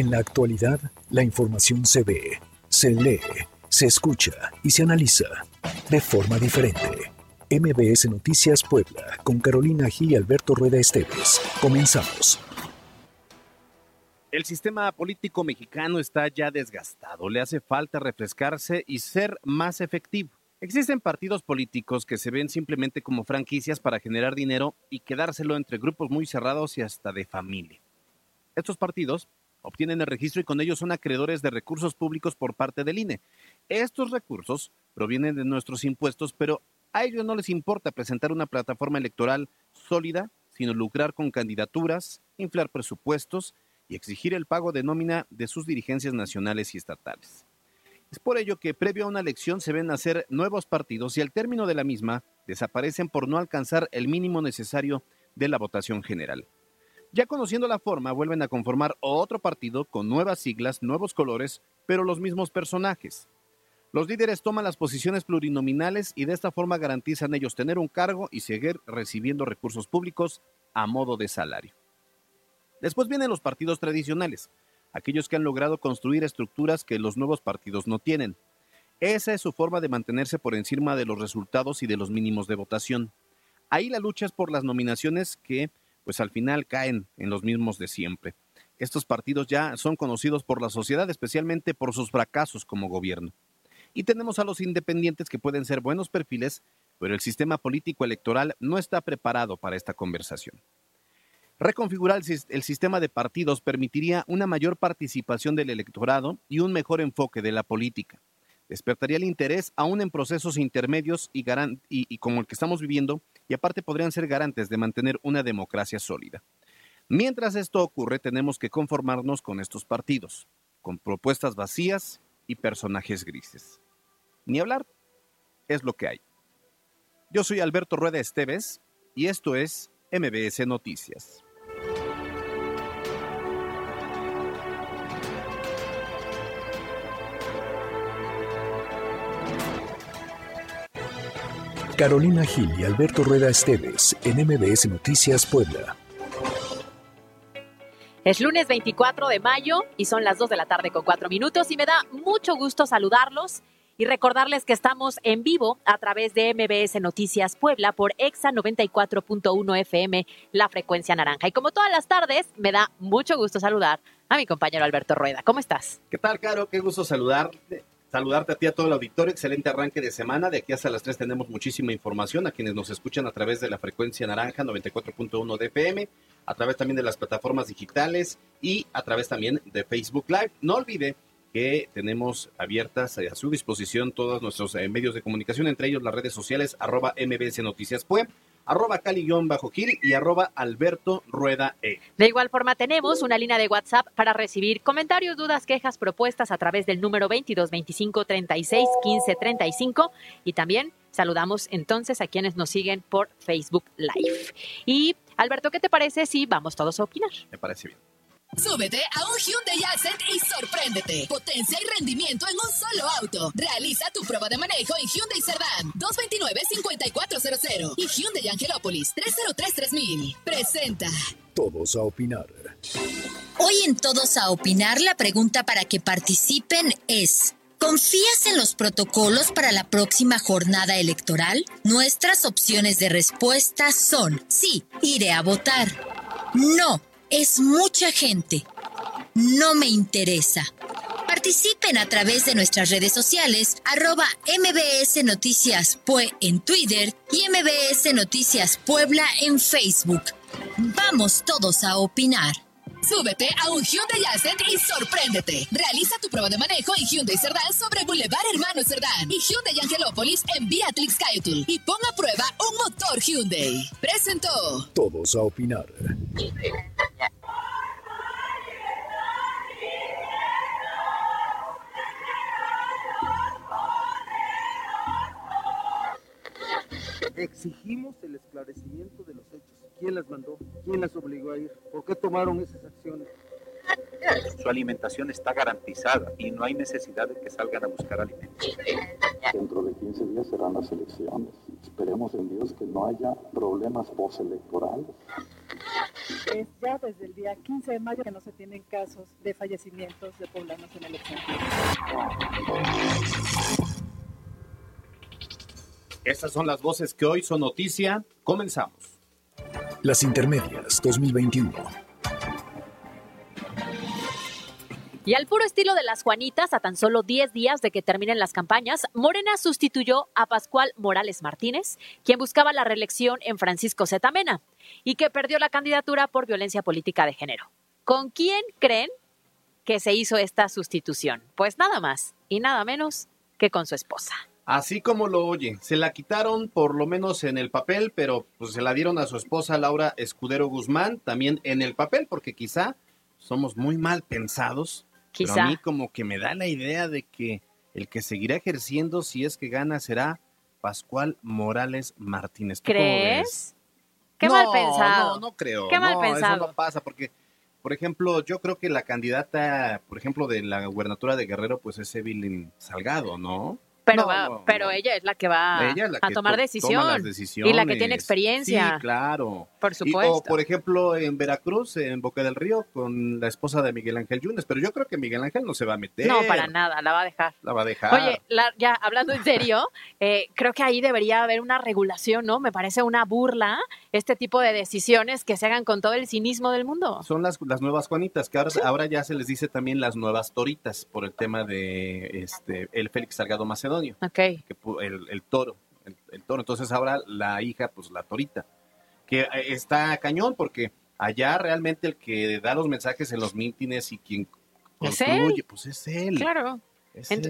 En la actualidad, la información se ve, se lee, se escucha y se analiza de forma diferente. MBS Noticias Puebla, con Carolina Gil y Alberto Rueda Esteves. Comenzamos. El sistema político mexicano está ya desgastado. Le hace falta refrescarse y ser más efectivo. Existen partidos políticos que se ven simplemente como franquicias para generar dinero y quedárselo entre grupos muy cerrados y hasta de familia. Estos partidos obtienen el registro y con ellos son acreedores de recursos públicos por parte del INE. Estos recursos provienen de nuestros impuestos, pero a ellos no les importa presentar una plataforma electoral sólida, sino lucrar con candidaturas, inflar presupuestos y exigir el pago de nómina de sus dirigencias nacionales y estatales. Es por ello que previo a una elección se ven nacer nuevos partidos y al término de la misma desaparecen por no alcanzar el mínimo necesario de la votación general. Ya conociendo la forma, vuelven a conformar otro partido con nuevas siglas, nuevos colores, pero los mismos personajes. Los líderes toman las posiciones plurinominales y de esta forma garantizan ellos tener un cargo y seguir recibiendo recursos públicos a modo de salario. Después vienen los partidos tradicionales, aquellos que han logrado construir estructuras que los nuevos partidos no tienen. Esa es su forma de mantenerse por encima de los resultados y de los mínimos de votación. Ahí la lucha es por las nominaciones que, pues al final, caen en los mismos de siempre. Estos partidos ya son conocidos por la sociedad, especialmente por sus fracasos como gobierno. Y tenemos a los independientes que pueden ser buenos perfiles, pero el sistema político electoral no está preparado para esta conversación. Reconfigurar el, sistema de partidos permitiría una mayor participación del electorado y un mejor enfoque de la política. Despertaría el interés aún en procesos intermedios y, y como el que estamos viviendo, y aparte podrían ser garantes de mantener una democracia sólida. Mientras esto ocurre, tenemos que conformarnos con estos partidos, con propuestas vacías y personajes grises. Ni hablar, es lo que hay. Yo soy Alberto Rueda Esteves y esto es MBS Noticias. Carolina Gil y Alberto Rueda Esteves en MBS Noticias Puebla. Es lunes 24 de mayo y son las 2 de la tarde con 4 minutos y me da mucho gusto saludarlos y recordarles que estamos en vivo a través de MBS Noticias Puebla por EXA 94.1 FM, la frecuencia naranja. Y como todas las tardes, me da mucho gusto saludar a mi compañero Alberto Rueda. ¿Cómo estás? ¿Qué tal, Caro? Qué gusto saludarte. Saludarte a ti, a todo el auditorio. Excelente arranque de semana. De aquí hasta las 3 tenemos muchísima información a quienes nos escuchan a través de la frecuencia naranja 94.1 de FM a través también de las plataformas digitales y a través también de Facebook Live. No olvide que tenemos abiertas a su disposición todos nuestros eh, medios de comunicación, entre ellos las redes sociales, arroba arroba Cali-Gil y arroba Alberto Rueda E. De igual forma, tenemos una línea de WhatsApp para recibir comentarios, dudas, quejas, propuestas a través del número 22 25 36 15 35 y también saludamos entonces a quienes nos siguen por Facebook Live. Y Alberto, ¿qué te parece si vamos todos a opinar? Me parece bien. Súbete a un Hyundai Accent y sorpréndete. Potencia y rendimiento en un solo auto. Realiza tu prueba de manejo en Hyundai Cerdán 229-5400 y Hyundai Angelópolis 303-3000. Presenta. Todos a opinar. Hoy en Todos a opinar la pregunta para que participen es... ¿Confías en los protocolos para la próxima jornada electoral? Nuestras opciones de respuesta son sí, iré a votar. No, es mucha gente. No me interesa. Participen a través de nuestras redes sociales, arroba MBS Noticias Pue en Twitter y MBS Noticias Puebla en Facebook. Vamos todos a opinar. Súbete a un Hyundai Accent y sorpréndete. Realiza tu prueba de manejo en Hyundai Cerdán sobre Boulevard Hermano Cerdán y Hyundai Angelópolis en Beatrix Cayutul y ponga a prueba un motor Hyundai. Presentó. Todos a opinar. Exigimos el esclarecimiento de los. ¿Quién las mandó? ¿Quién las obligó a ir? ¿Por qué tomaron esas acciones? Su alimentación está garantizada y no hay necesidad de que salgan a buscar alimentos. Dentro de 15 días serán las elecciones. Esperemos en Dios que no haya problemas postelectorales. es ya desde el día 15 de mayo que no se tienen casos de fallecimientos de poblanos en el extranjero. Estas son las voces que hoy son noticia. Comenzamos. Las Intermedias 2021. Y al puro estilo de las Juanitas, a tan solo 10 días de que terminen las campañas, Morena sustituyó a Pascual Morales Martínez, quien buscaba la reelección en Francisco Zetamena y que perdió la candidatura por violencia política de género. ¿Con quién creen que se hizo esta sustitución? Pues nada más y nada menos que con su esposa. Así como lo oye, se la quitaron por lo menos en el papel, pero pues se la dieron a su esposa Laura Escudero Guzmán también en el papel, porque quizá somos muy mal pensados. Pero a mí como que me da la idea de que el que seguirá ejerciendo si es que gana será Pascual Morales Martínez. ¿Crees? Qué mal pensado. No, no creo. Qué mal pensado. Eso no pasa porque, por ejemplo, yo creo que la candidata, por ejemplo, de la gubernatura de Guerrero, pues es Evelyn Salgado, ¿no? Pero, pero ella es la que va a tomar decisión. Y la que tiene experiencia. Sí, claro. Por supuesto. o, por ejemplo, en Veracruz, en Boca del Río, con la esposa de Miguel Ángel Yunes. Pero yo creo que Miguel Ángel no se va a meter. No, para nada, la va a dejar. La va a dejar. Oye, ya hablando en serio, eh, creo que ahí debería haber una regulación, ¿no? Me parece una burla este tipo de decisiones que se hagan con todo el cinismo del mundo. Son las, las nuevas Juanitas, que ahora, ahora ya se les dice también las nuevas Toritas por el tema de este el Félix Salgado Macedonio. Ok. Que, el, el toro, el, toro. Entonces ahora la hija, pues la Torita. Que eh, está cañón porque allá realmente el que da los mensajes en los mítines y quien construye, pues es él. Claro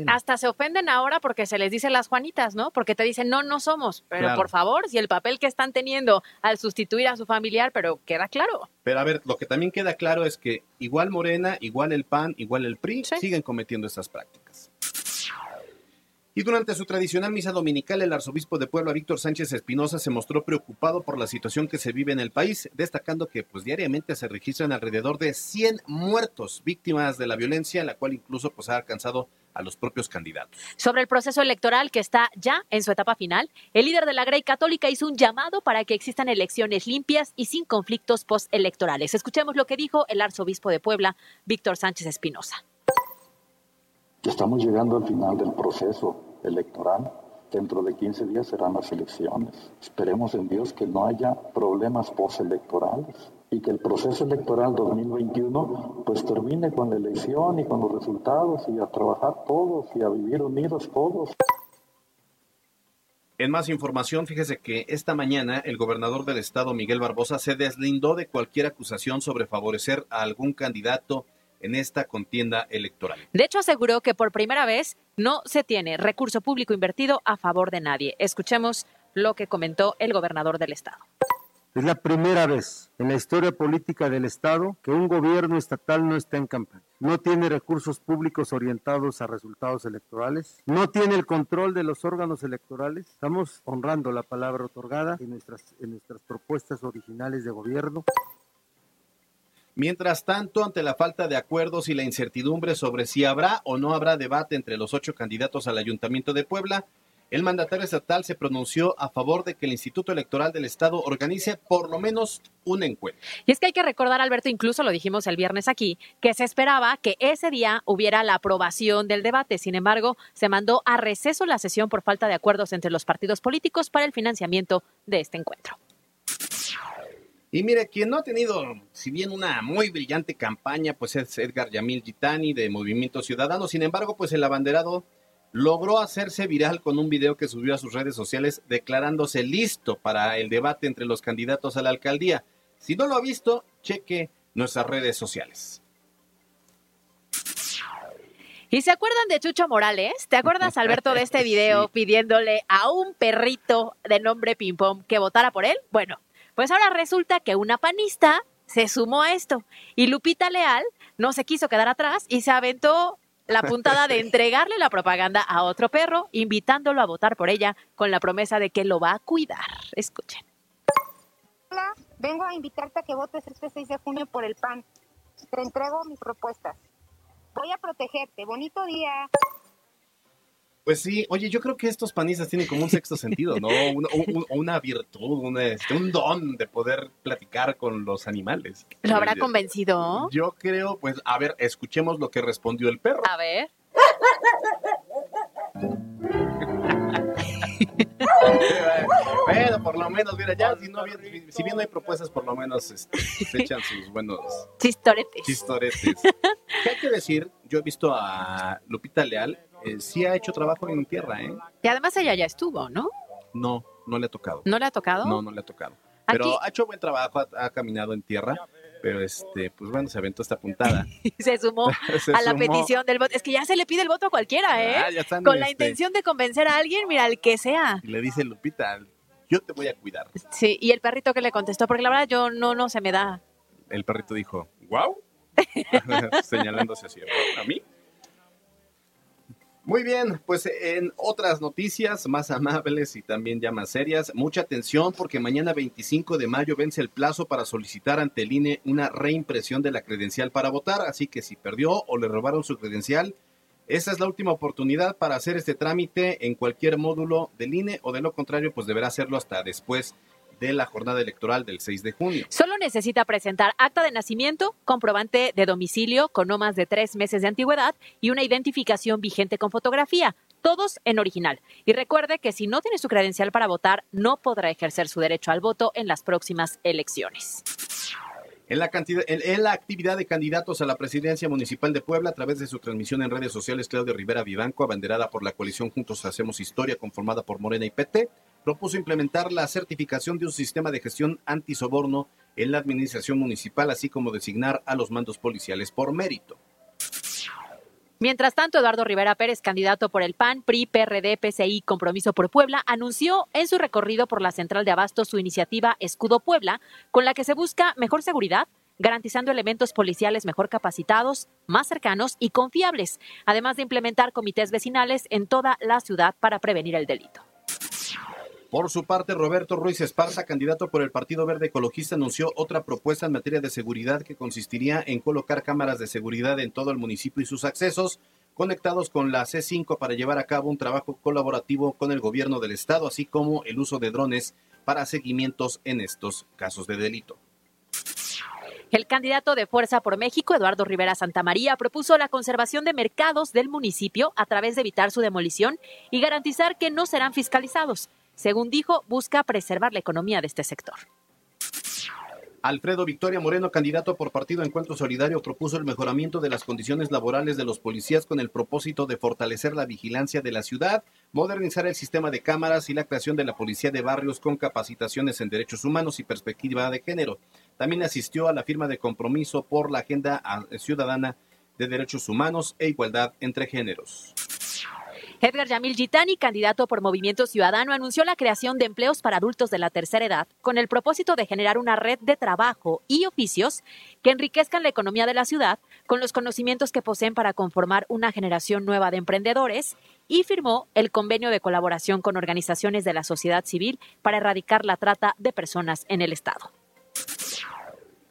hasta se ofenden ahora porque se les dice las Juanitas, ¿no? Porque te dicen, no, no somos. Pero por favor, si el papel que están teniendo al sustituir a su familiar, pero queda claro. Pero a ver, lo que también queda claro es que igual Morena, igual el PAN, igual el PRI, siguen cometiendo estas prácticas. Y durante su tradicional misa dominical, el arzobispo de Puebla, Víctor Sánchez Espinosa, se mostró preocupado por la situación que se vive en el país, destacando que pues, diariamente se registran alrededor de 100 muertos víctimas de la violencia, la cual incluso pues, ha alcanzado a los propios candidatos. Sobre el proceso electoral que está ya en su etapa final, el líder de la Grey Católica hizo un llamado para que existan elecciones limpias y sin conflictos postelectorales. Escuchemos lo que dijo el arzobispo de Puebla, Víctor Sánchez Espinosa. Estamos llegando al final del proceso electoral. Dentro de 15 días serán las elecciones. Esperemos en Dios que no haya problemas postelectorales y que el proceso electoral 2021 pues termine con la elección y con los resultados y a trabajar todos y a vivir unidos todos. En más información, fíjese que esta mañana el gobernador del estado, Miguel Barbosa, se deslindó de cualquier acusación sobre favorecer a algún candidato en esta contienda electoral. De hecho, aseguró que por primera vez no se tiene recurso público invertido a favor de nadie. Escuchemos lo que comentó el gobernador del estado. Es la primera vez en la historia política del Estado que un gobierno estatal no está en campaña. No tiene recursos públicos orientados a resultados electorales. No tiene el control de los órganos electorales. Estamos honrando la palabra otorgada en nuestras, en nuestras propuestas originales de gobierno. Mientras tanto, ante la falta de acuerdos y la incertidumbre sobre si habrá o no habrá debate entre los ocho candidatos al Ayuntamiento de Puebla, el mandatario estatal se pronunció a favor de que el Instituto Electoral del Estado organice por lo menos un encuentro. Y es que hay que recordar, Alberto, incluso lo dijimos el viernes aquí, que se esperaba que ese día hubiera la aprobación del debate. Sin embargo, se mandó a receso la sesión por falta de acuerdos entre los partidos políticos para el financiamiento de este encuentro. Y mire, quien no ha tenido, si bien una muy brillante campaña, pues es Edgar Yamil Gitani de Movimiento Ciudadano. Sin embargo, pues el abanderado logró hacerse viral con un video que subió a sus redes sociales declarándose listo para el debate entre los candidatos a la alcaldía. Si no lo ha visto, cheque nuestras redes sociales. ¿Y se acuerdan de Chucho Morales? ¿Te acuerdas, Alberto, de este video pidiéndole a un perrito de nombre Ping Pong que votara por él? Bueno, pues ahora resulta que una panista se sumó a esto y Lupita Leal no se quiso quedar atrás y se aventó la puntada de entregarle la propaganda a otro perro, invitándolo a votar por ella con la promesa de que lo va a cuidar. Escuchen. Hola, vengo a invitarte a que votes este 6 de junio por el PAN. Te entrego mis propuestas. Voy a protegerte. Bonito día. Pues sí, oye, yo creo que estos panistas tienen como un sexto sentido, ¿no? Una, un- una virtud, una, este, un don de poder platicar con los animales. ¿Lo habrá Oye, convencido? Yo creo, pues, a ver, escuchemos lo que respondió el perro. A ver. Bueno, por lo menos, mira, ya, si, no, bien- si bien no hay propuestas, por lo menos este, se echan sus buenos Chistoretes. chistoretes. ¿Qué hay que decir? Yo he visto a Lupita Leal, eh, sí ha hecho trabajo en tierra, ¿eh? Y además ella ya estuvo, ¿no? No, no le ha tocado. ¿No le ha tocado? No, no le ha tocado. Pero Aquí- ha hecho buen trabajo, ha, ha caminado en tierra, pero este, pues bueno, se aventó esta puntada. Se sumó Se a la sumó. petición del voto. Es que ya se le pide el voto a cualquiera, ¿eh? Ah, ya están, Con la este, intención de convencer a alguien, mira, el que sea. Y le dice Lupita, yo te voy a cuidar. Sí, y el perrito que le contestó, porque la verdad yo no, no se me da. El perrito dijo, wow, señalándose así, ¿a mí? Muy bien, pues en otras noticias más amables y también ya más serias, mucha atención porque mañana 25 de mayo vence el plazo para solicitar ante el INE una reimpresión de la credencial para votar, así que si perdió o le robaron su credencial, esa es la última oportunidad para hacer este trámite en cualquier módulo del INE o de lo contrario, pues deberá hacerlo hasta después de la jornada electoral del 6 de junio. Solo necesita presentar acta de nacimiento, comprobante de domicilio con no más de tres meses de antigüedad y una identificación vigente con fotografía, todos en original. Y recuerde que si no tiene su credencial para votar, no podrá ejercer su derecho al voto en las próximas elecciones. En la, cantidad, en, en la actividad de candidatos a la presidencia municipal de Puebla, a través de su transmisión en redes sociales, Claudio Rivera Vivanco, abanderada por la coalición Juntos Hacemos Historia, conformada por Morena y PT, propuso implementar la certificación de un sistema de gestión antisoborno en la administración municipal, así como designar a los mandos policiales por mérito. Mientras tanto, Eduardo Rivera Pérez, candidato por el PAN, PRI, PRD, PCI, Compromiso por Puebla, anunció en su recorrido por la central de Abasto su iniciativa Escudo Puebla, con la que se busca mejor seguridad, garantizando elementos policiales mejor capacitados, más cercanos y confiables, además de implementar comités vecinales en toda la ciudad para prevenir el delito. Por su parte, Roberto Ruiz Esparza, candidato por el Partido Verde Ecologista, anunció otra propuesta en materia de seguridad que consistiría en colocar cámaras de seguridad en todo el municipio y sus accesos conectados con la C5 para llevar a cabo un trabajo colaborativo con el gobierno del estado, así como el uso de drones para seguimientos en estos casos de delito. El candidato de Fuerza por México, Eduardo Rivera Santamaría, propuso la conservación de mercados del municipio a través de evitar su demolición y garantizar que no serán fiscalizados. Según dijo, busca preservar la economía de este sector. Alfredo Victoria Moreno, candidato por Partido Encuentro Solidario, propuso el mejoramiento de las condiciones laborales de los policías con el propósito de fortalecer la vigilancia de la ciudad, modernizar el sistema de cámaras y la creación de la policía de barrios con capacitaciones en derechos humanos y perspectiva de género. También asistió a la firma de compromiso por la Agenda Ciudadana de Derechos Humanos e Igualdad entre Géneros. Edgar Yamil Gitani, candidato por Movimiento Ciudadano, anunció la creación de empleos para adultos de la tercera edad con el propósito de generar una red de trabajo y oficios que enriquezcan la economía de la ciudad con los conocimientos que poseen para conformar una generación nueva de emprendedores y firmó el convenio de colaboración con organizaciones de la sociedad civil para erradicar la trata de personas en el Estado.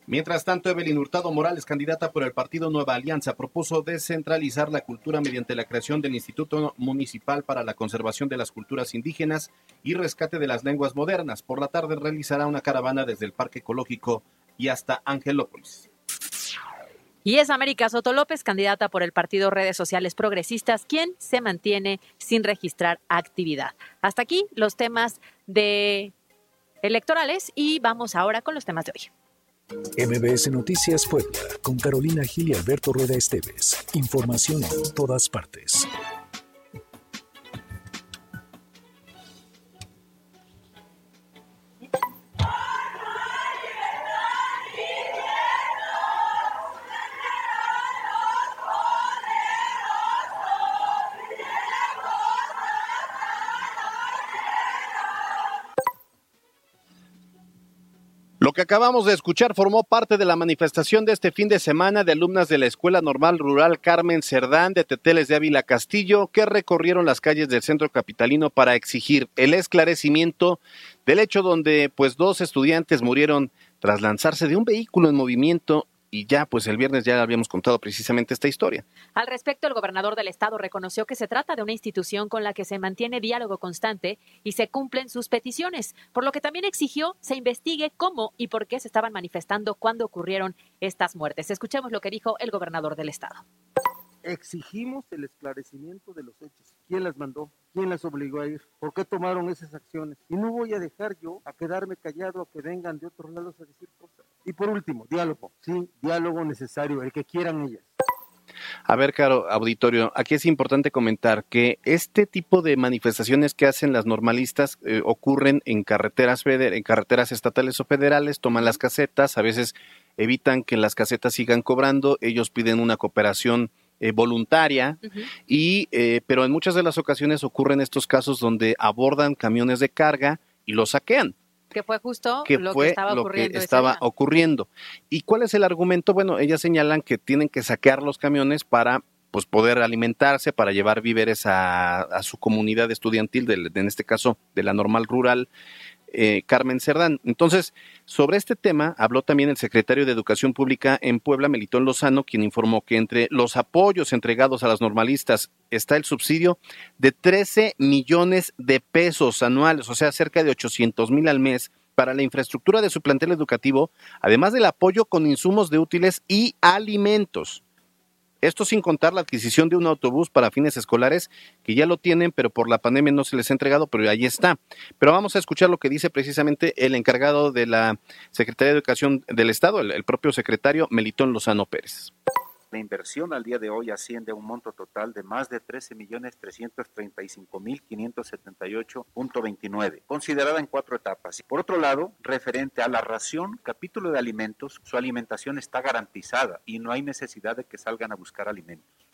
Mientras tanto, Evelyn Hurtado Morales, candidata por el partido Nueva Alianza, propuso descentralizar la cultura mediante la creación del Instituto Municipal para la Conservación de las Culturas Indígenas y Rescate de las Lenguas Modernas. Por la tarde realizará una caravana desde el Parque Ecológico y hasta Angelópolis. Y es América Soto López, candidata por el partido Redes Sociales Progresistas, quien se mantiene sin registrar actividad. Hasta aquí los temas de electorales y vamos ahora con los temas de hoy. MBS Noticias Puebla, con Carolina Gil y Alberto Rueda Esteves. Información en todas partes. Acabamos de escuchar formó parte de la manifestación de este fin de semana de alumnas de la Escuela Normal Rural Carmen Cerdán de Teteles de Ávila Castillo que recorrieron las calles del centro capitalino para exigir el esclarecimiento del hecho donde pues dos estudiantes murieron tras lanzarse de un vehículo en movimiento y ya, pues el viernes ya habíamos contado precisamente esta historia. Al respecto, el gobernador del estado reconoció que se trata de una institución con la que se mantiene diálogo constante y se cumplen sus peticiones, por lo que también exigió se investigue cómo y por qué se estaban manifestando cuando ocurrieron estas muertes. Escuchemos lo que dijo el gobernador del estado. Exigimos el esclarecimiento de los hechos. ¿Quién las mandó? ¿Quién las obligó a ir? ¿Por qué tomaron esas acciones? Y no voy a dejar yo a quedarme callado a que vengan de otros lados a decir cosas. Y por último, diálogo. Sí, diálogo necesario, el que quieran ellas. A ver, caro auditorio, aquí es importante comentar que este tipo de manifestaciones que hacen las normalistas eh, ocurren en carreteras, en carreteras estatales o federales, toman las casetas, a veces evitan que las casetas sigan cobrando, ellos piden una cooperación eh, voluntaria y eh, pero en muchas de las ocasiones ocurren estos casos donde abordan camiones de carga y los saquean que fue justo lo que estaba, ocurriendo, que estaba ocurriendo. ¿Y cuál es el argumento? Bueno, ellas señalan que tienen que saquear los camiones para pues poder alimentarse, para llevar víveres a, su comunidad estudiantil, en este caso de la normal rural, eh, Carmen Cerdán. Entonces, sobre este tema habló también el secretario de Educación Pública en Puebla, Melitón Lozano, quien informó que entre los apoyos entregados a las normalistas está el subsidio de 13 millones de pesos anuales, o sea, cerca de 800 mil al mes para la infraestructura de su plantel educativo, además del apoyo con insumos de útiles y alimentos. Esto sin contar la adquisición de un autobús para fines escolares, que ya lo tienen, pero por la pandemia no se les ha entregado, pero ahí está. Pero vamos a escuchar lo que dice precisamente el encargado de la Secretaría de Educación del Estado, el, propio secretario Melitón Lozano Pérez. La inversión al día de hoy asciende a un monto total de más de 13.335.578.29, considerada en cuatro etapas. Por otro lado, referente a la ración, capítulo de alimentos, su alimentación está garantizada y no hay necesidad de que salgan a buscar alimentos.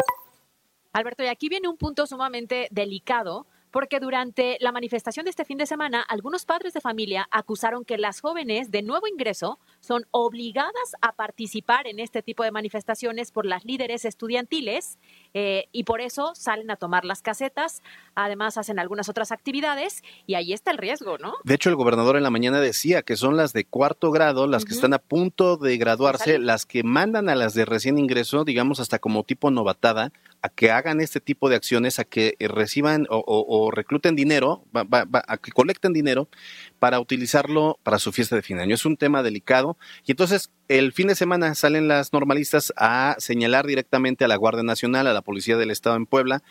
Alberto, y aquí viene un punto sumamente delicado porque durante la manifestación de este fin de semana, algunos padres de familia acusaron que las jóvenes de nuevo ingreso son obligadas a participar en este tipo de manifestaciones por las líderes estudiantiles eh, y por eso salen a tomar las casetas, además hacen algunas otras actividades y ahí está el riesgo, ¿no? De hecho, el gobernador en la mañana decía que son las de cuarto grado, las que están a punto de graduarse, las que mandan a las de recién ingreso, digamos hasta como tipo novatada, a que hagan este tipo de acciones, a que eh, reciban o, recluten dinero, a que colecten dinero para utilizarlo para su fiesta de fin de año. Es un tema delicado y entonces el fin de semana salen las normalistas a señalar directamente a la Guardia Nacional, a la Policía del Estado en Puebla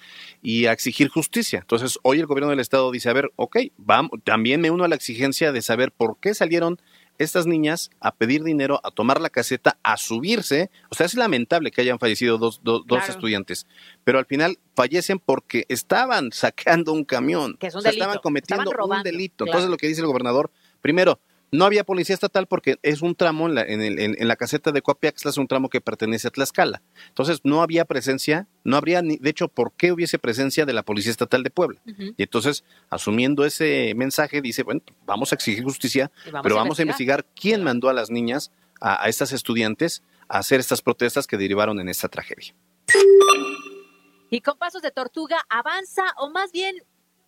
y a exigir justicia. Entonces hoy el gobierno del Estado dice, a ver, ok, vamos, también me uno a la exigencia de saber por qué salieron estas niñas a pedir dinero, a tomar la caseta, a subirse. O sea, es lamentable que hayan fallecido dos, estudiantes, pero al final fallecen porque estaban saqueando un camión. Que es un estaban cometiendo un delito. Entonces, lo que dice el gobernador, primero, no había policía estatal porque es un tramo en la, en, la caseta de Coapiaxtla, es un tramo que pertenece a Tlaxcala. Entonces no había presencia, no habría ni, de hecho, ¿por qué hubiese presencia de la Policía Estatal de Puebla? Y entonces, asumiendo ese mensaje, dice, bueno, vamos a exigir justicia, pero vamos a investigar quién mandó a las niñas, a, a estas estudiantes, a hacer estas protestas que derivaron en esta tragedia. Y con pasos de tortuga avanza, o más bien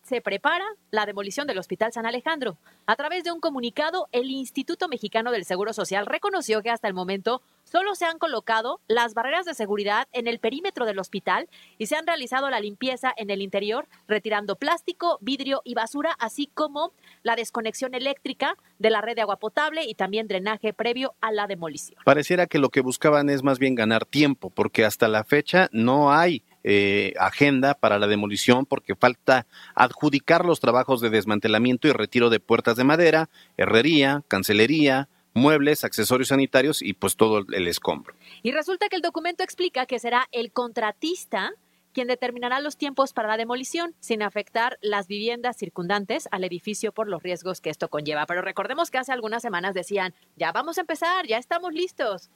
se prepara la demolición del Hospital San Alejandro. A través de un comunicado, el Instituto Mexicano del Seguro Social reconoció que hasta el momento solo se han colocado las barreras de seguridad en el perímetro del hospital y se han realizado la limpieza en el interior, retirando plástico, vidrio y basura, así como la desconexión eléctrica de la red de agua potable y también drenaje previo a la demolición. Pareciera que lo que buscaban es más bien ganar tiempo, porque hasta la fecha no hay eh, agenda para la demolición porque falta adjudicar los trabajos de desmantelamiento y retiro de puertas de madera, herrería, cancelería, muebles, accesorios sanitarios y pues todo el escombro. Y resulta que el documento explica que será el contratista quien determinará los tiempos para la demolición sin afectar las viviendas circundantes al edificio por los riesgos que esto conlleva. Pero recordemos que hace algunas semanas decían, ya vamos a empezar, ya estamos listos.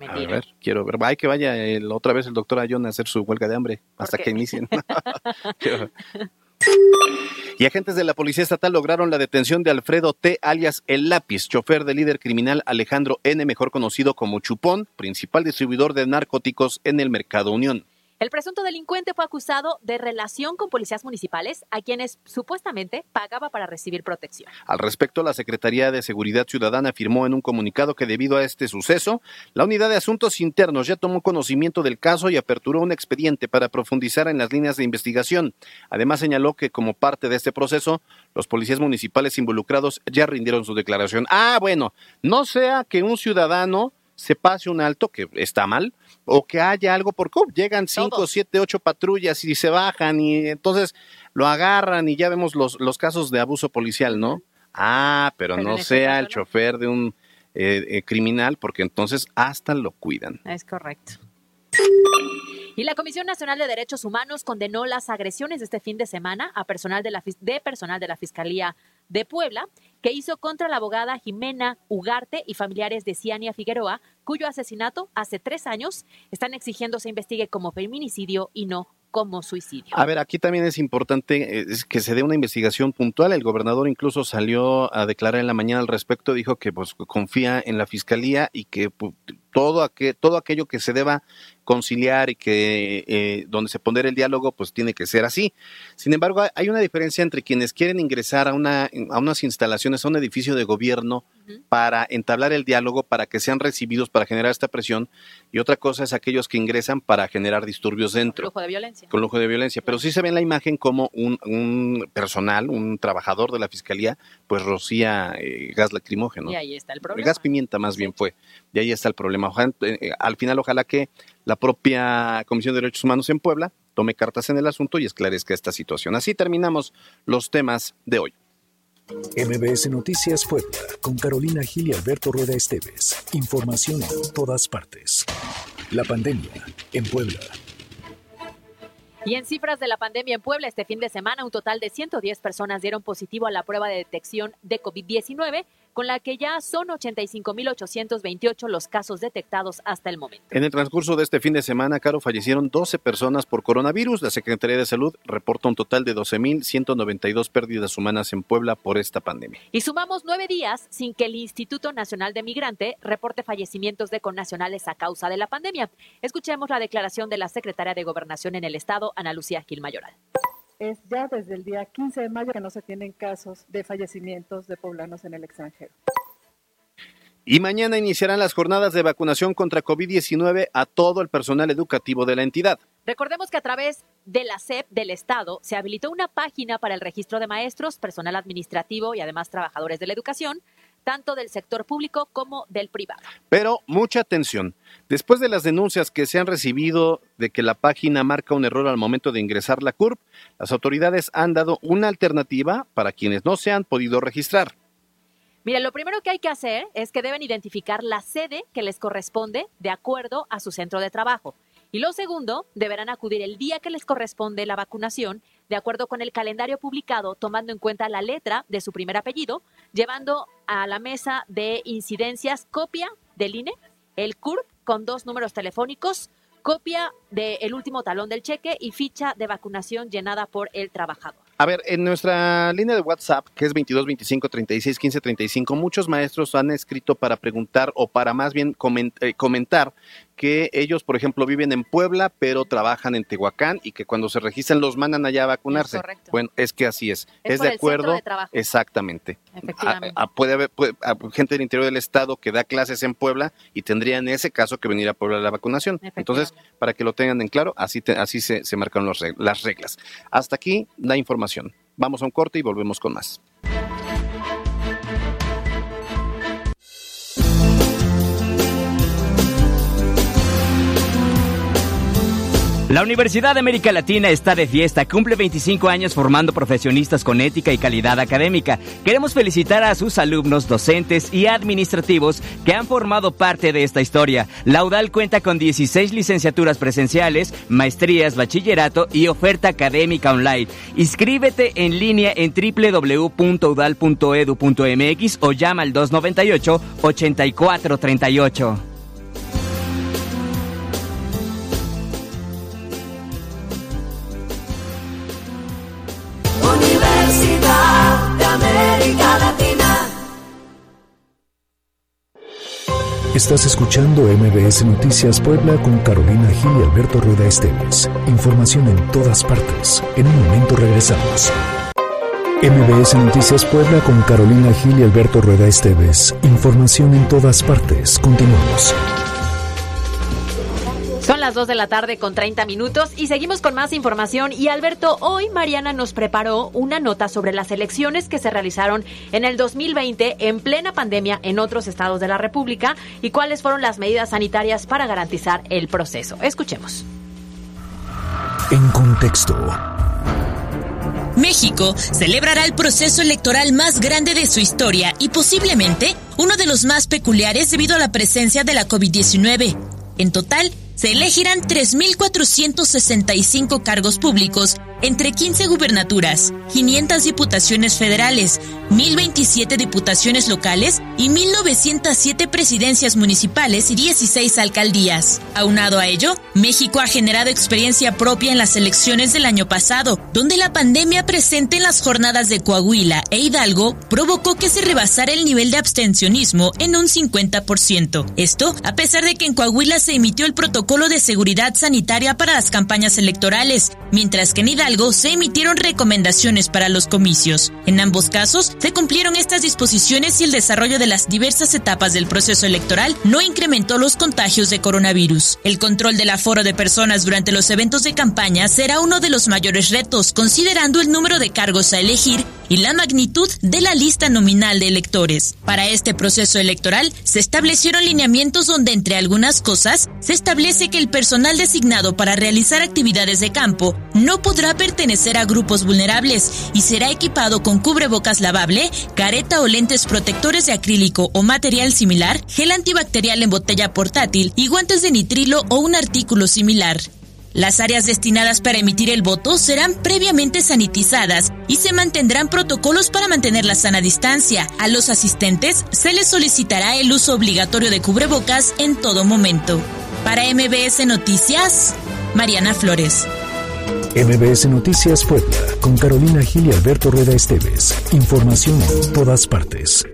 A ver, quiero ver. Hay que vaya otra vez el doctor Ayón a hacer su huelga de hambre hasta que inicien. y agentes de la Policía Estatal lograron la detención de Alfredo T., alias El Lápiz, chofer del líder criminal Alejandro N., mejor conocido como Chupón, principal distribuidor de narcóticos en el Mercado Unión. El presunto delincuente fue acusado de relación con policías municipales a quienes supuestamente pagaba para recibir protección. Al respecto, la Secretaría de Seguridad Ciudadana afirmó en un comunicado que debido a este suceso, la Unidad de Asuntos Internos ya tomó conocimiento del caso y aperturó un expediente para profundizar en las líneas de investigación. Además, señaló que como parte de este proceso, los policías municipales involucrados ya rindieron su declaración. Ah, bueno, no sea que un ciudadano se pase un alto, que está mal, o que haya algo por COP. Llegan cinco, siete, ocho patrullas y se bajan y entonces lo agarran y ya vemos los, los casos de abuso policial, ¿no? Ah, pero, no sea el chofer de un eh, eh, criminal, porque entonces hasta lo cuidan. Es correcto. Y la Comisión Nacional de Derechos Humanos condenó las agresiones de este fin de semana a personal de, la, de personal de la Fiscalía de Puebla que hizo contra la abogada Jimena Ugarte y familiares de Ciania Figueroa, cuyo asesinato hace tres años están exigiendo se investigue como feminicidio y no como suicidio. A ver, aquí también es importante eh, que se dé una investigación puntual. El gobernador incluso salió a declarar en la mañana al respecto, dijo que pues confía en la fiscalía y que todo, todo aquello que se deba conciliar y que eh, donde se pondrá el diálogo, pues tiene que ser así. Sin embargo, hay una diferencia entre quienes quieren ingresar a, una, a unas instalaciones, a un edificio de gobierno para entablar el diálogo, para que sean recibidos, para generar esta presión, y otra cosa es aquellos que ingresan para generar disturbios dentro. Con lujo de violencia. Con lujo de violencia. Pero sí se ve en la imagen como un, un personal, un trabajador de la fiscalía, pues rocía eh, gas lacrimógeno. Y ahí está el problema. Gas pimienta más bien fue. Y ahí está el problema. Eh, al final, ojalá que la propia Comisión de Derechos Humanos en Puebla tome cartas en el asunto y esclarezca esta situación. Así terminamos los temas de hoy. MBS Noticias Puebla, con Carolina Gil y Alberto Rueda Esteves. Información en todas partes. La pandemia en Puebla. Y en cifras de la pandemia en Puebla, este fin de semana, un total de 110 personas dieron positivo a la prueba de detección de COVID-19 con la que ya son 85.828 los casos detectados hasta el momento. En el transcurso de este fin de semana, Caro, fallecieron 12 personas por coronavirus. La Secretaría de Salud reporta un total de 12.192 pérdidas humanas en Puebla por esta pandemia. Y sumamos nueve días sin que el Instituto Nacional de Migrante reporte fallecimientos de connacionales a causa de la pandemia. Escuchemos la declaración de la secretaria de Gobernación en el Estado, Ana Lucía Gil Mayoral es ya desde el día 15 de mayo que no se tienen casos de fallecimientos de poblanos en el extranjero. Y mañana iniciarán las jornadas de vacunación contra COVID-19 a todo el personal educativo de la entidad. Recordemos que a través de la SEP del Estado se habilitó una página para el registro de maestros, personal administrativo y además trabajadores de la educación, tanto del sector público como del privado. Pero mucha atención. Después de las denuncias que se han recibido de que la página marca un error al momento de ingresar la CURP, las autoridades han dado una alternativa para quienes no se han podido registrar. Mira, lo primero que hay que hacer es que deben identificar la sede que les corresponde de acuerdo a su centro de trabajo. Y lo segundo, deberán acudir el día que les corresponde la vacunación de acuerdo con el calendario publicado, tomando en cuenta la letra de su primer apellido, llevando a la mesa de incidencias copia del INE, el CURP con dos números telefónicos, copia del último talón del cheque y ficha de vacunación llenada por el trabajador. A ver, en nuestra línea de WhatsApp, que es 22 25 36 15 35, muchos maestros han escrito para preguntar o para más bien eh, comentar que ellos, por ejemplo, viven en Puebla, pero trabajan en Tehuacán y que cuando se registran los mandan allá a vacunarse. bueno, es que así es. Es, de acuerdo. Exactamente. Efectivamente. puede haber gente del interior del estado que da clases en Puebla y tendría en ese caso que venir a Puebla a la vacunación. Entonces, para que lo tengan en claro, así, así se, se marcan las reglas. Hasta aquí la información. Vamos a un corte y volvemos con más. La Universidad de América Latina está de fiesta, cumple 25 años formando profesionistas con ética y calidad académica. Queremos felicitar a sus alumnos, docentes y administrativos que han formado parte de esta historia. La UDAL cuenta con 16 licenciaturas presenciales, maestrías, bachillerato y oferta académica online. Inscríbete en línea en www.udal.edu.mx o llama al 298 8438. Estás escuchando MBS Noticias Puebla con Carolina Gil y Alberto Rueda Esteves. Información en todas partes. En un momento regresamos. MBS Noticias Puebla con Carolina Gil y Alberto Rueda Esteves. Información en todas partes. Continuamos. Las 2 de la tarde con 30 minutos y seguimos con más información. Y Alberto, hoy Mariana nos preparó una nota sobre las elecciones que se realizaron en el 2020 en plena pandemia en otros estados de la República y cuáles fueron las medidas sanitarias para garantizar el proceso. Escuchemos. En contexto. México celebrará el proceso electoral más grande de su historia y posiblemente uno de los más peculiares debido a la presencia de la COVID-19. En total, se elegirán 3.465 cargos públicos entre 15 gubernaturas, 500 diputaciones federales, 1.027 diputaciones locales y 1.907 presidencias municipales y 16 alcaldías. Aunado a ello, México ha generado experiencia propia en las elecciones del año pasado, donde la pandemia presente en las jornadas de Coahuila e Hidalgo provocó que se rebasara el nivel de abstencionismo en un 50%. Esto a pesar de que en Coahuila se emitió el protocolo de seguridad sanitaria para las campañas electorales, mientras que en Hidalgo se emitieron recomendaciones para los comicios. En ambos casos, se cumplieron estas disposiciones y el desarrollo de las diversas etapas del proceso electoral no incrementó los contagios de coronavirus. El control del aforo de personas durante los eventos de campaña será uno de los mayores retos, considerando el número de cargos a elegir y la magnitud de la lista nominal de electores. Para este proceso electoral se establecieron lineamientos donde, entre algunas cosas, se establece que el personal designado para realizar actividades de campo no podrá pertenecer a grupos vulnerables y será equipado con cubrebocas lavable, careta o lentes protectores de acrílico o material similar, gel antibacterial en botella portátil y guantes de nitrilo o un artículo similar. Las áreas destinadas para emitir el voto serán previamente sanitizadas y se mantendrán protocolos para mantener la sana distancia. A los asistentes se les solicitará el uso obligatorio de cubrebocas en todo momento. Para MBS Noticias, Mariana Flores. MBS Noticias Puebla, con Carolina Gil y Alberto Rueda Esteves. Información en todas partes.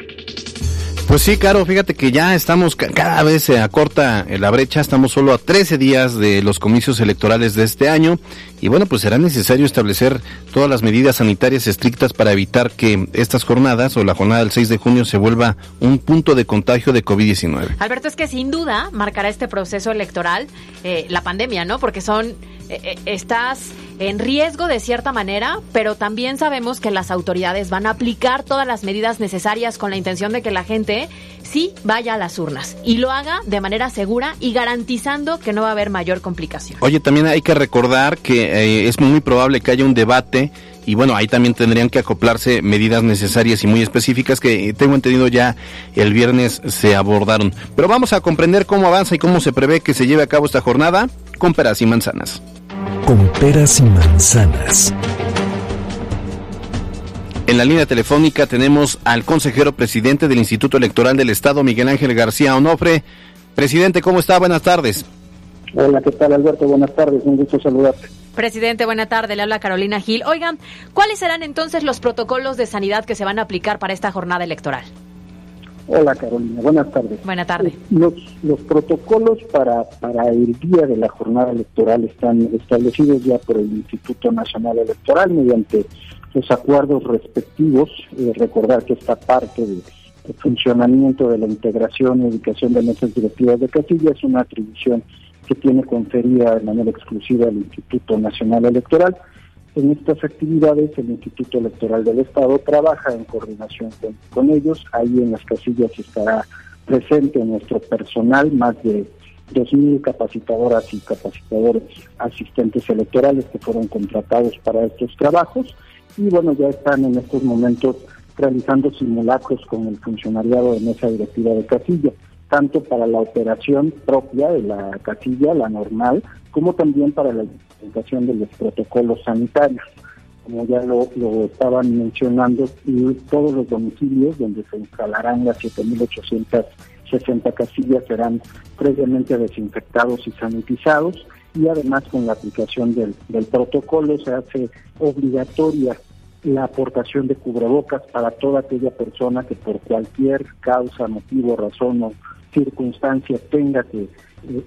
Pues sí, Caro, fíjate que ya estamos, cada vez se acorta la brecha, estamos solo a 13 días de los comicios electorales de este año y bueno, pues será necesario establecer todas las medidas sanitarias estrictas para evitar que estas jornadas o la jornada del 6 de junio se vuelva un punto de contagio de COVID-19. Alberto, es que sin duda marcará este proceso electoral eh, la pandemia, ¿no? Porque son estás en riesgo de cierta manera, pero también sabemos que las autoridades van a aplicar todas las medidas necesarias con la intención de que la gente sí vaya a las urnas y lo haga de manera segura y garantizando que no va a haber mayor complicación. Oye, también hay que recordar que eh, es muy probable que haya un debate y bueno, ahí también tendrían que acoplarse medidas necesarias y muy específicas que tengo entendido ya el viernes se abordaron. Pero vamos a comprender cómo avanza y cómo se prevé que se lleve a cabo esta jornada con peras y manzanas con peras y manzanas. En la línea telefónica tenemos al consejero presidente del Instituto Electoral del Estado, Miguel Ángel García Onofre. Presidente, ¿cómo está? Buenas tardes. Hola, ¿qué tal Alberto? Buenas tardes, un gusto saludarte. Presidente, buena tarde, le habla Carolina Gil. Oigan, ¿cuáles serán entonces los protocolos de sanidad que se van a aplicar para esta jornada electoral? Hola Carolina, buenas tardes. Buenas tardes. Los, los protocolos para, para el día de la jornada electoral están establecidos ya por el Instituto Nacional Electoral mediante los acuerdos respectivos. Eh, recordar que esta parte de, funcionamiento de la integración y ubicación de mesas directivas de casilla es una atribución que tiene conferida de manera exclusiva al Instituto Nacional Electoral. En estas actividades el Instituto Electoral del Estado trabaja en coordinación con, ellos. Ahí en las casillas estará presente nuestro personal, más de 2.000 capacitadoras y capacitadores asistentes electorales que fueron contratados para estos trabajos y bueno, ya están en estos momentos realizando simulacros con el funcionariado de mesa directiva de casilla, tanto para la operación propia de la casilla, la normal, como también para la implementación de los protocolos sanitarios. Como ya lo, estaban mencionando, y todos los domicilios donde se instalarán las 7.860 casillas serán previamente desinfectados y sanitizados y además con la aplicación del, del protocolo se hace obligatoria la aportación de cubrebocas para toda aquella persona que por cualquier causa, motivo, razón o circunstancia tenga que eh,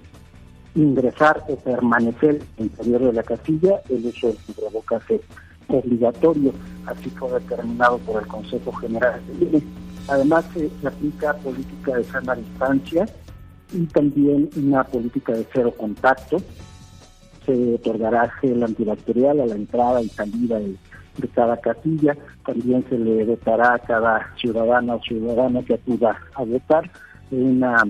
ingresar o permanecer en el interior de la casilla, el uso del cubrebocas es obligatorio, así fue determinado por el Consejo General de Además, se aplica política de sana distancia y también una política de cero contacto. Se otorgará gel antibacterial a la entrada y salida de, cada casilla. También se le dotará a cada ciudadana o ciudadana que acuda a votar una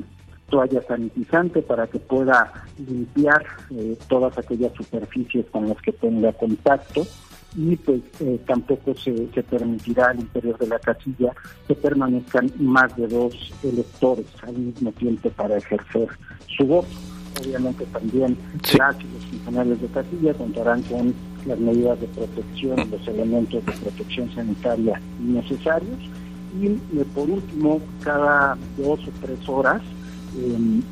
toalla sanitizante para que pueda limpiar eh, todas aquellas superficies con las que tenga contacto y pues eh, tampoco se, permitirá al interior de la casilla que permanezcan más de dos electores al mismo tiempo para ejercer su voto. Obviamente también las y los funcionarios de casilla contarán con las medidas de protección, los elementos de protección sanitaria necesarios y eh, por último, cada dos o tres horas em,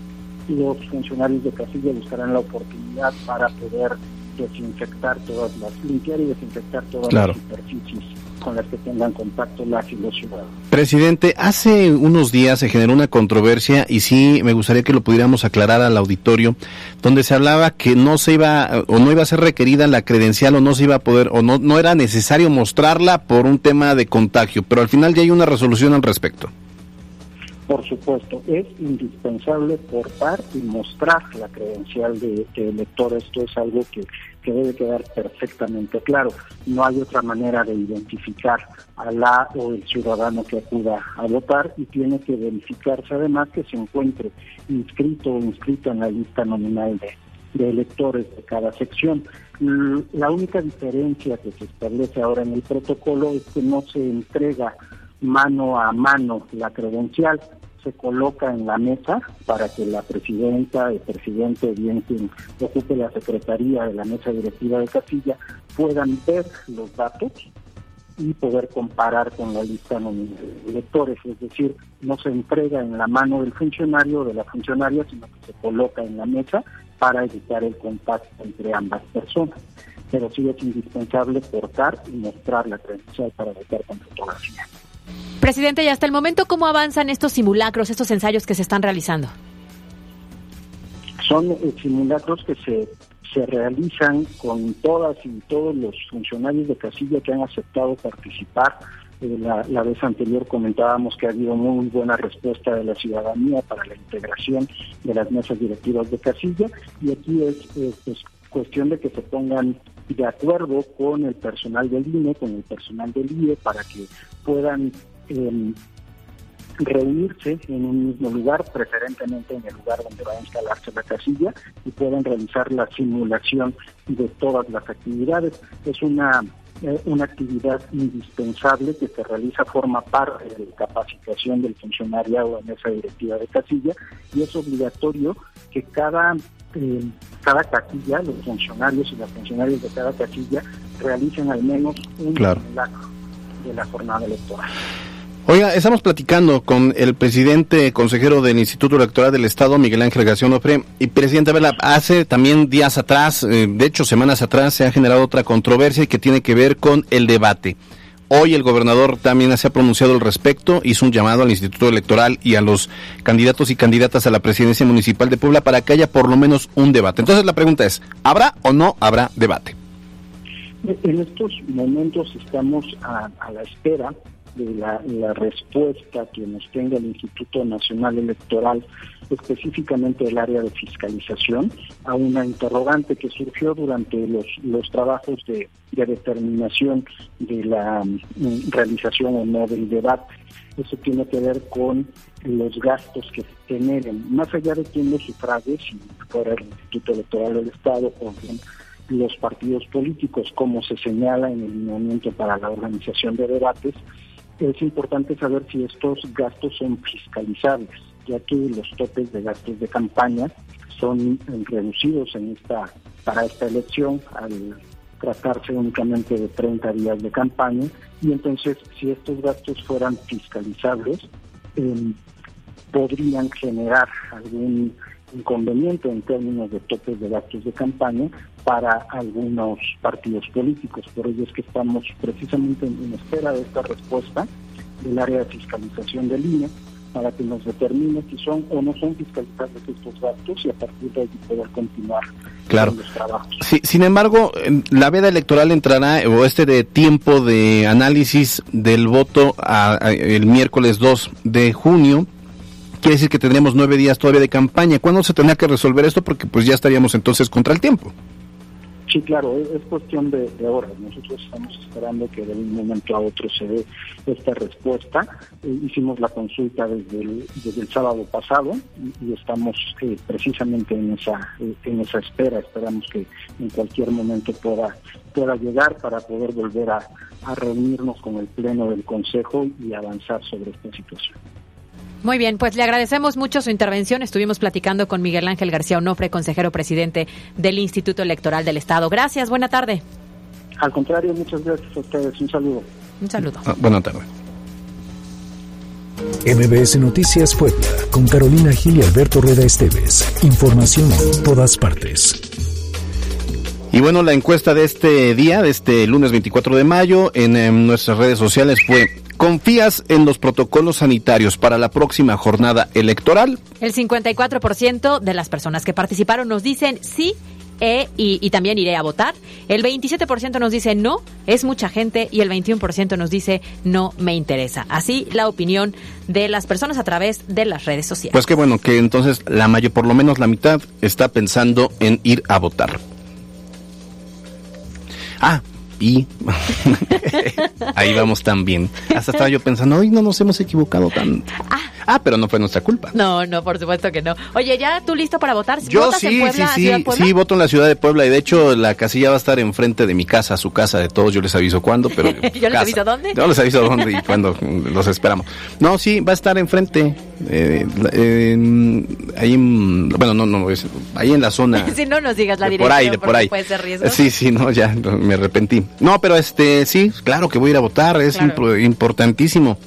los funcionarios de casilla buscarán la oportunidad para poder desinfectar todas las, limpiar y desinfectar todas las superficies con las que tengan contacto las y. Presidente, hace unos días se generó una controversia y sí me gustaría que lo pudiéramos aclarar al auditorio, donde se hablaba que no se iba o no iba a ser requerida la credencial o no se iba a poder o no, no era necesario mostrarla por un tema de contagio, pero al final ya hay una resolución al respecto. Por supuesto, es indispensable portar y mostrar la credencial de, elector. Esto es algo que, debe quedar perfectamente claro. No hay otra manera de identificar a la o el ciudadano que acuda a votar y tiene que verificarse además que se encuentre inscrito o inscrito en la lista nominal de, de electores de cada sección. La única diferencia que se establece ahora en el protocolo es que no se entrega mano a mano la credencial, se coloca en la mesa para que la presidenta, el presidente, bien quien ocupe la secretaría de la mesa directiva de Casilla, puedan ver los datos y poder comparar con la lista de electores, es decir, no se entrega en la mano del funcionario o de la funcionaria, sino que se coloca en la mesa para evitar el contacto entre ambas personas. Pero sí es indispensable portar y mostrar la credencial para votar con fotografía. Presidente, y hasta el momento, ¿cómo avanzan estos simulacros, estos ensayos que se están realizando? Son eh, simulacros que se, se realizan con todas y todos los funcionarios de casilla que han aceptado participar. Eh, la, vez anterior comentábamos que ha habido muy buena respuesta de la ciudadanía para la integración de las mesas directivas de casilla y aquí es, es cuestión de que se pongan de acuerdo con el personal del INE, con el personal del IE, para que puedan eh, reunirse en un mismo lugar, preferentemente en el lugar donde va a instalarse la casilla, y puedan realizar la simulación de todas las actividades. Es una eh, una actividad indispensable que se realiza, forma parte de la capacitación del funcionariado en esa directiva de casilla y es obligatorio que cada, eh, cada casilla, los funcionarios y las funcionarias de cada casilla realicen al menos un simulacro de la jornada electoral. Oiga, estamos platicando con el presidente consejero del Instituto Electoral del Estado, Miguel Ángel García Onofre, y presidente Vela, hace también días atrás, eh, de hecho semanas atrás, se ha generado otra controversia que tiene que ver con el debate. Hoy el gobernador también se ha pronunciado al respecto, hizo un llamado al Instituto Electoral y a los candidatos y candidatas a la presidencia municipal de Puebla para que haya por lo menos un debate. Entonces la pregunta es, ¿habrá o no habrá debate? En estos momentos estamos a la espera de la, respuesta que nos tenga el Instituto Nacional Electoral, específicamente el área de fiscalización, a una interrogante que surgió durante los, los trabajos de, determinación de la mm, realización o no del debate. Eso tiene que ver con los gastos que se generen, más allá de quién los sufrague, si fuera el Instituto Electoral del Estado o los partidos políticos, como se señala en el lineamiento para la organización de debates, es importante saber si estos gastos son fiscalizables, ya que los topes de gastos de campaña son reducidos en esta para esta elección al tratarse únicamente de 30 días de campaña. Y entonces si estos gastos fueran fiscalizables em, podrían generar algún inconveniente en términos de topes de gastos de campaña para algunos partidos políticos. Por ello es que estamos precisamente en, espera de esta respuesta del área de fiscalización de línea para que nos determine si son o no son fiscalizables estos gastos y a partir de ahí poder continuar claro. con los trabajos. Sí, sin embargo, la veda electoral entrará, o este de tiempo de análisis del voto a, a, el miércoles 2 de junio, quiere decir que tendremos nueve días todavía de campaña. ¿Cuándo se tendrá que resolver esto? Porque pues ya estaríamos entonces contra el tiempo. Sí, claro, es, es cuestión de, de, horas. Nosotros estamos esperando que de un momento a otro se dé esta respuesta. Eh, hicimos la consulta desde el, sábado pasado y, estamos eh, precisamente en esa eh, en esa espera. Esperamos que en cualquier momento pueda pueda llegar para poder volver a reunirnos con el pleno del Consejo y avanzar sobre esta situación. Muy bien, pues le agradecemos mucho su intervención. Estuvimos platicando con Miguel Ángel García Onofre, consejero presidente del Instituto Electoral del Estado. Gracias, buena tarde. Al contrario, muchas gracias a ustedes. Un saludo. Un saludo. Ah, buena tarde. MBS Noticias Puebla, con Carolina Gil y Alberto Rueda Esteves. Información en todas partes. Y bueno, la encuesta de este día, de este lunes 24 de mayo, en, en nuestras redes sociales fue ¿Confías en los protocolos sanitarios para la próxima jornada electoral? El 54% de las personas que participaron nos dicen sí e, y, y, también iré a votar. El 27% nos dice no, es mucha gente, y el 21% nos dice no me interesa. Así la opinión de las personas a través de las redes sociales. Pues qué bueno que entonces la mayor, por lo menos la mitad, está pensando en ir a votar. Ah, y ahí vamos también. Hasta estaba yo pensando, hoy no nos hemos equivocado tanto. Ah. Ah, pero no fue nuestra culpa. No, no, por supuesto que no. Oye, ¿ya tú listo para votar? Yo ¿Votas sí, en Puebla, sí, sí, sí, voto en la ciudad de Puebla y de hecho la casilla va a estar enfrente de mi casa, su casa de todos. Yo les aviso cuándo, pero. ¿Yo les aviso dónde? Yo les aviso dónde y cuándo los esperamos. No, sí, va a estar enfrente. Eh, eh, ahí en, bueno, no, no, es, ahí en la zona. si no nos digas la de dirección, por ahí, de por ahí. puede ser riesgo. Sí, sí, no, ya me arrepentí. No, pero este, sí, claro que voy a ir a votar, es claro. importantísimo.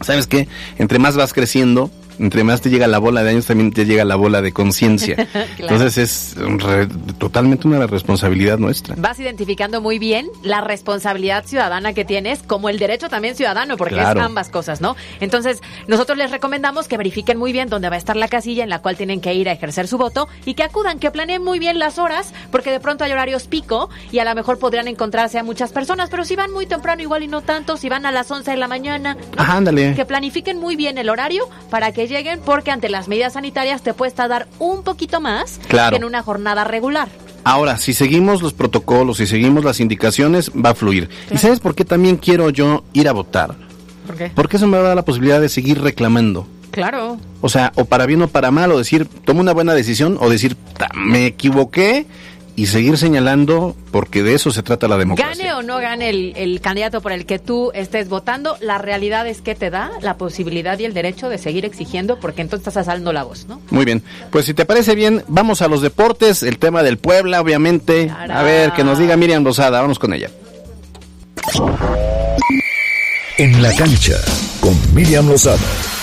¿Sabes qué? Entre más vas creciendo, entre más te llega la bola de años, también te llega la bola de conciencia. claro. Entonces es re, totalmente una responsabilidad nuestra. Vas identificando muy bien la responsabilidad ciudadana que tienes, como el derecho también ciudadano, porque claro. es ambas cosas, ¿no? Entonces, nosotros les recomendamos que verifiquen muy bien dónde va a estar la casilla en la cual tienen que ir a ejercer su voto y que acudan, que planeen muy bien las horas, porque de pronto hay horarios pico y a lo mejor podrían encontrarse a muchas personas, pero si van muy temprano igual y no tanto, si van a las 11 de la mañana, ¿no? Ajá, ándale. que planifiquen muy bien el horario para que lleguen porque ante las medidas sanitarias te puedes tardar un poquito más claro. que en una jornada regular. Ahora, si seguimos los protocolos, si seguimos las indicaciones, va a fluir. Claro. ¿Y sabes por qué también quiero yo ir a votar? ¿Por qué? Porque eso me va a dar la posibilidad de seguir reclamando. Claro. O sea, o para bien o para mal, o decir, tomo una buena decisión, o decir, me equivoqué, y seguir señalando porque de eso se trata la democracia. Gane o no gane el, el, candidato por el que tú estés votando, la realidad es que te da la posibilidad y el derecho de seguir exigiendo porque entonces estás alzando la voz, ¿no? Muy bien, pues si te parece bien, vamos a los deportes, el tema del Puebla, obviamente. A ver, que nos diga Miriam Rosada, vamos con ella. En la cancha, con Miriam Lozada.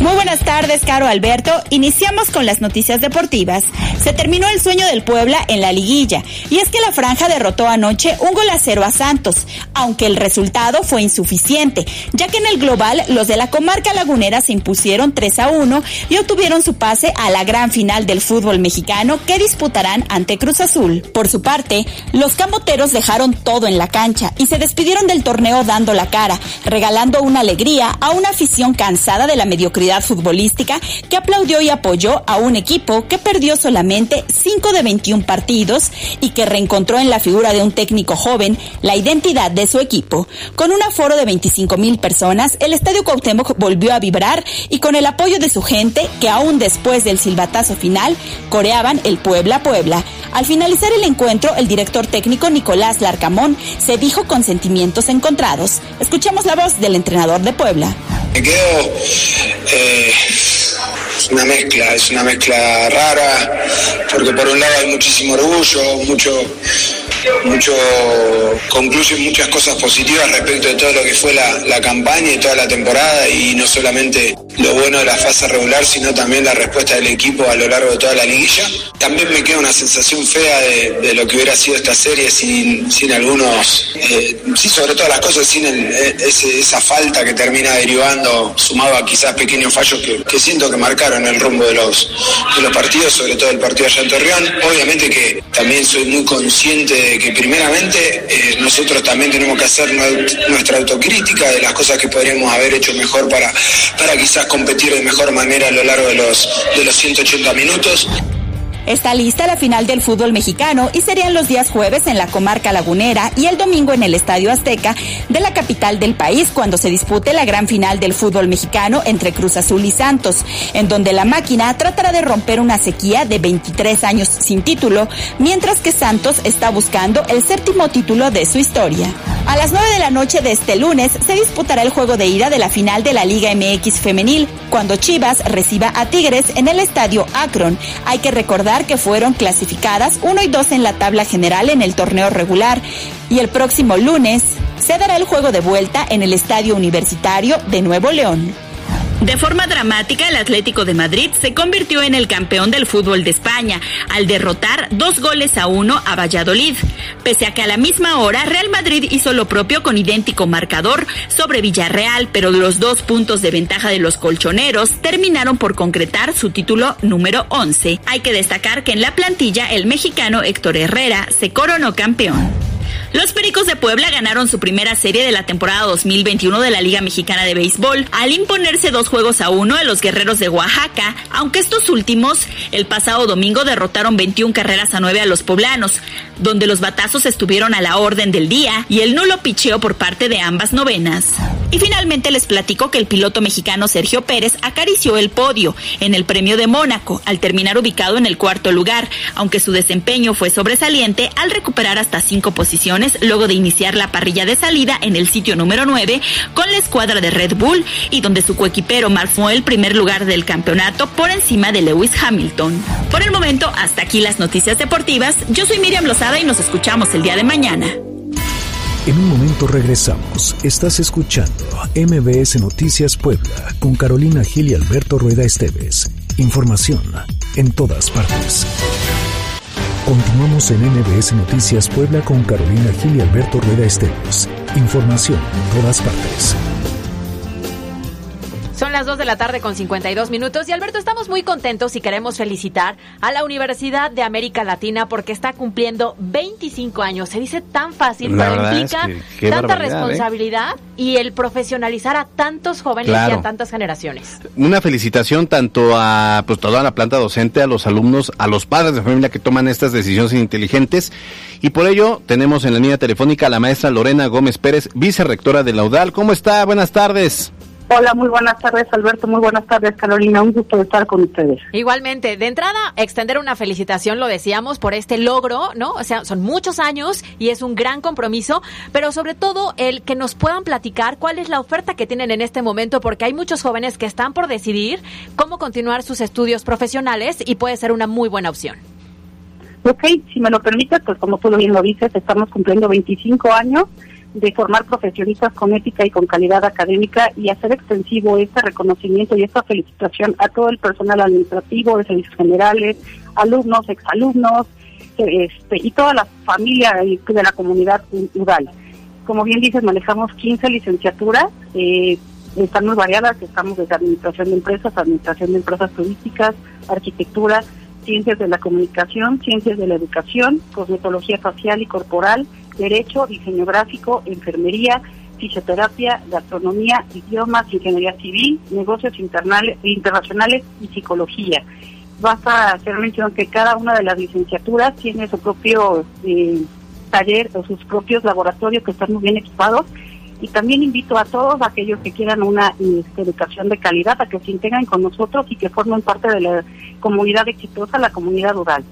Muy buenas tardes, Caro Alberto. Iniciamos con las noticias deportivas. Se terminó el sueño del Puebla en la liguilla, y es que la franja derrotó anoche un gol a cero a Santos, aunque el resultado fue insuficiente, ya que en el global los de la comarca lagunera se impusieron 3 a 1 y obtuvieron su pase a la gran final del fútbol mexicano que disputarán ante Cruz Azul. Por su parte, los camoteros dejaron todo en la cancha y se despidieron del torneo dando la cara, regalando una alegría a una afición cansada de la mediocridad futbolística que aplaudió y apoyó a un equipo que perdió solamente 5 de 21 partidos y que reencontró en la figura de un técnico joven la identidad de su equipo. Con un aforo de 25 mil personas, el Estadio Cuauhtémoc volvió a vibrar y con el apoyo de su gente, que aún después del silbatazo final, coreaban el Puebla Puebla. Al finalizar el encuentro, el director técnico Nicolás Larcamón se dijo con sentimientos encontrados. Escuchemos la voz del entrenador de Puebla. Me quedo eh, una mezcla, es una mezcla rara, porque por un lado hay muchísimo orgullo, mucho, mucho concluyen muchas cosas positivas respecto de todo lo que fue la, la campaña y toda la temporada y no solamente lo bueno de la fase regular, sino también la respuesta del equipo a lo largo de toda la liguilla. También me queda una sensación fea de, lo que hubiera sido esta serie sin, sin algunos, eh, sí, sobre todas las cosas, sin eh, esa falta que termina derivando, sumado a quizás pequeños fallos que, siento que marcaron el rumbo de los, de los partidos, sobre todo el partido allá en Torreón. Obviamente que también soy muy consciente de que primeramente eh, nosotros también tenemos que hacer nuestra autocrítica de las cosas que podríamos haber hecho mejor para, para quizás competir de mejor manera a lo largo de los, de los 180 minutos. Está lista la final del fútbol mexicano y serían los días jueves en la comarca lagunera y el domingo en el Estadio Azteca de la capital del país cuando se dispute la gran final del fútbol mexicano entre Cruz Azul y Santos, en donde la máquina tratará de romper una sequía de 23 años sin título, mientras que Santos está buscando el séptimo título de su historia. A las 9 de la noche de este lunes se disputará el juego de ida de la final de la Liga MX femenil, cuando Chivas reciba a Tigres en el Estadio Akron. Hay que recordar que fueron clasificadas 1 y 2 en la tabla general en el torneo regular y el próximo lunes se dará el juego de vuelta en el Estadio Universitario de Nuevo León. De forma dramática, el Atlético de Madrid se convirtió en el campeón del fútbol de España al derrotar dos goles a uno a Valladolid. Pese a que a la misma hora Real Madrid hizo lo propio con idéntico marcador sobre Villarreal, pero los dos puntos de ventaja de los colchoneros terminaron por concretar su título número 11. Hay que destacar que en la plantilla el mexicano Héctor Herrera se coronó campeón. Los Pericos de Puebla ganaron su primera serie de la temporada 2021 de la Liga Mexicana de Béisbol al imponerse dos juegos a uno a los Guerreros de Oaxaca, aunque estos últimos el pasado domingo derrotaron 21 carreras a 9 a los poblanos, donde los batazos estuvieron a la orden del día y el nulo picheo por parte de ambas novenas. Y finalmente les platico que el piloto mexicano Sergio Pérez acarició el podio en el premio de Mónaco al terminar ubicado en el cuarto lugar, aunque su desempeño fue sobresaliente al recuperar hasta cinco posiciones luego de iniciar la parrilla de salida en el sitio número 9 con la escuadra de Red Bull y donde su coequipero marcó el primer lugar del campeonato por encima de Lewis Hamilton. Por el momento, hasta aquí las noticias deportivas. Yo soy Miriam Lozada y nos escuchamos el día de mañana. En un momento regresamos. Estás escuchando MBS Noticias Puebla con Carolina Gil y Alberto Rueda Esteves. Información en todas partes. Continuamos en NBS Noticias Puebla con Carolina Gil y Alberto Rueda Esteves. Información en todas partes. Son las 2 de la tarde con 52 minutos y Alberto, estamos muy contentos y queremos felicitar a la Universidad de América Latina porque está cumpliendo 25 años. Se dice tan fácil, pero implica tanta ¿eh? responsabilidad y el profesionalizar a tantos jóvenes y a tantas generaciones. Una felicitación tanto a pues toda la planta docente, a los alumnos, a los padres de familia que toman estas decisiones inteligentes y por ello tenemos en la línea telefónica a la maestra Lorena Gómez Pérez, vicerrectora de la UDAL. ¿Cómo está? Buenas tardes. Hola, muy buenas tardes Alberto, muy buenas tardes Carolina, un gusto estar con ustedes. Igualmente, de entrada, extender una felicitación, lo decíamos, por este logro, ¿no? O sea, son muchos años y es un gran compromiso, pero sobre todo el que nos puedan platicar cuál es la oferta que tienen en este momento, porque hay muchos jóvenes que están por decidir cómo continuar sus estudios profesionales y puede ser una muy buena opción. Ok, si me lo permites, pues como tú bien lo dices, estamos cumpliendo 25 años de formar profesionistas con ética y con calidad académica y hacer extensivo este reconocimiento y esta felicitación a todo el personal administrativo de servicios generales, alumnos, exalumnos este, y toda la familia de la comunidad UDAL. Como bien dices, manejamos 15 licenciaturas, eh, están muy variadas, estamos desde administración de empresas, administración de empresas turísticas, arquitectura, ciencias de la comunicación, ciencias de la educación, cosmetología facial y corporal, derecho, diseño gráfico, enfermería, fisioterapia, gastronomía, idiomas, ingeniería civil, negocios internacionales y psicología. Basta hacer mención que cada una de las licenciaturas tiene su propio eh, taller o sus propios laboratorios que están muy bien equipados y también invito a todos aquellos que quieran una este, educación de calidad a que se integren con nosotros y que formen parte de la comunidad exitosa, la comunidad rural.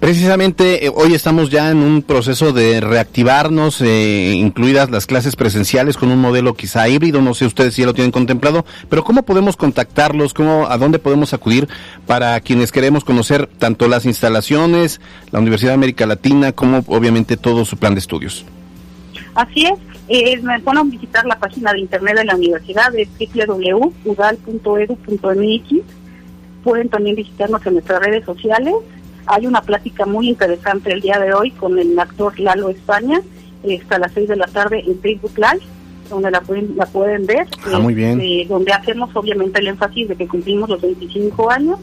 Precisamente eh, hoy estamos ya en un proceso de reactivarnos, eh, incluidas las clases presenciales con un modelo quizá híbrido, no sé ustedes si ya lo tienen contemplado, pero ¿cómo podemos contactarlos? ¿Cómo, ¿A dónde podemos acudir para quienes queremos conocer tanto las instalaciones, la Universidad de América Latina, como obviamente todo su plan de estudios? Así es, eh, me pueden visitar la página de internet de la universidad, es www.udal.edu.mx. Pueden también visitarnos en nuestras redes sociales. Hay una plática muy interesante el día de hoy con el actor Lalo España, hasta las 6 de la tarde en Facebook Live, donde la pueden, la pueden ver. Ah, muy bien. Este, donde hacemos obviamente el énfasis de que cumplimos los 25 años